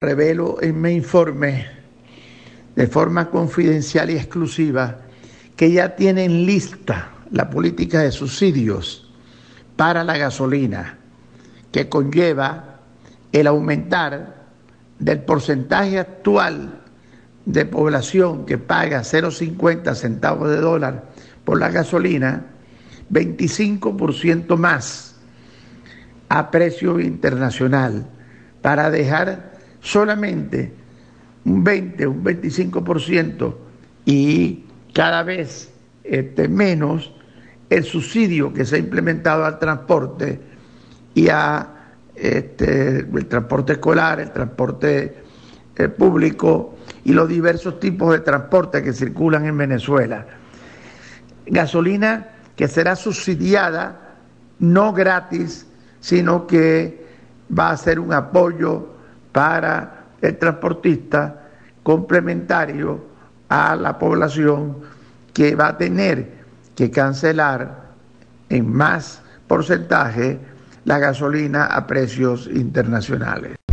revelo en mi informe de forma confidencial y exclusiva que ya tienen lista la política de subsidios para la gasolina, que conlleva el aumentar del porcentaje actual de población que paga 0,50 centavos de dólar por la gasolina, 25% más a precio internacional para dejar solamente un 20, un 25% y cada vez este, menos el subsidio que se ha implementado al transporte y a este, el transporte escolar, el transporte eh, público y los diversos tipos de transporte que circulan en Venezuela. Gasolina que será subsidiada, no gratis, sino que va a ser un apoyo para el transportista complementario a la población que va a tener que cancelar en más porcentaje la gasolina a precios internacionales.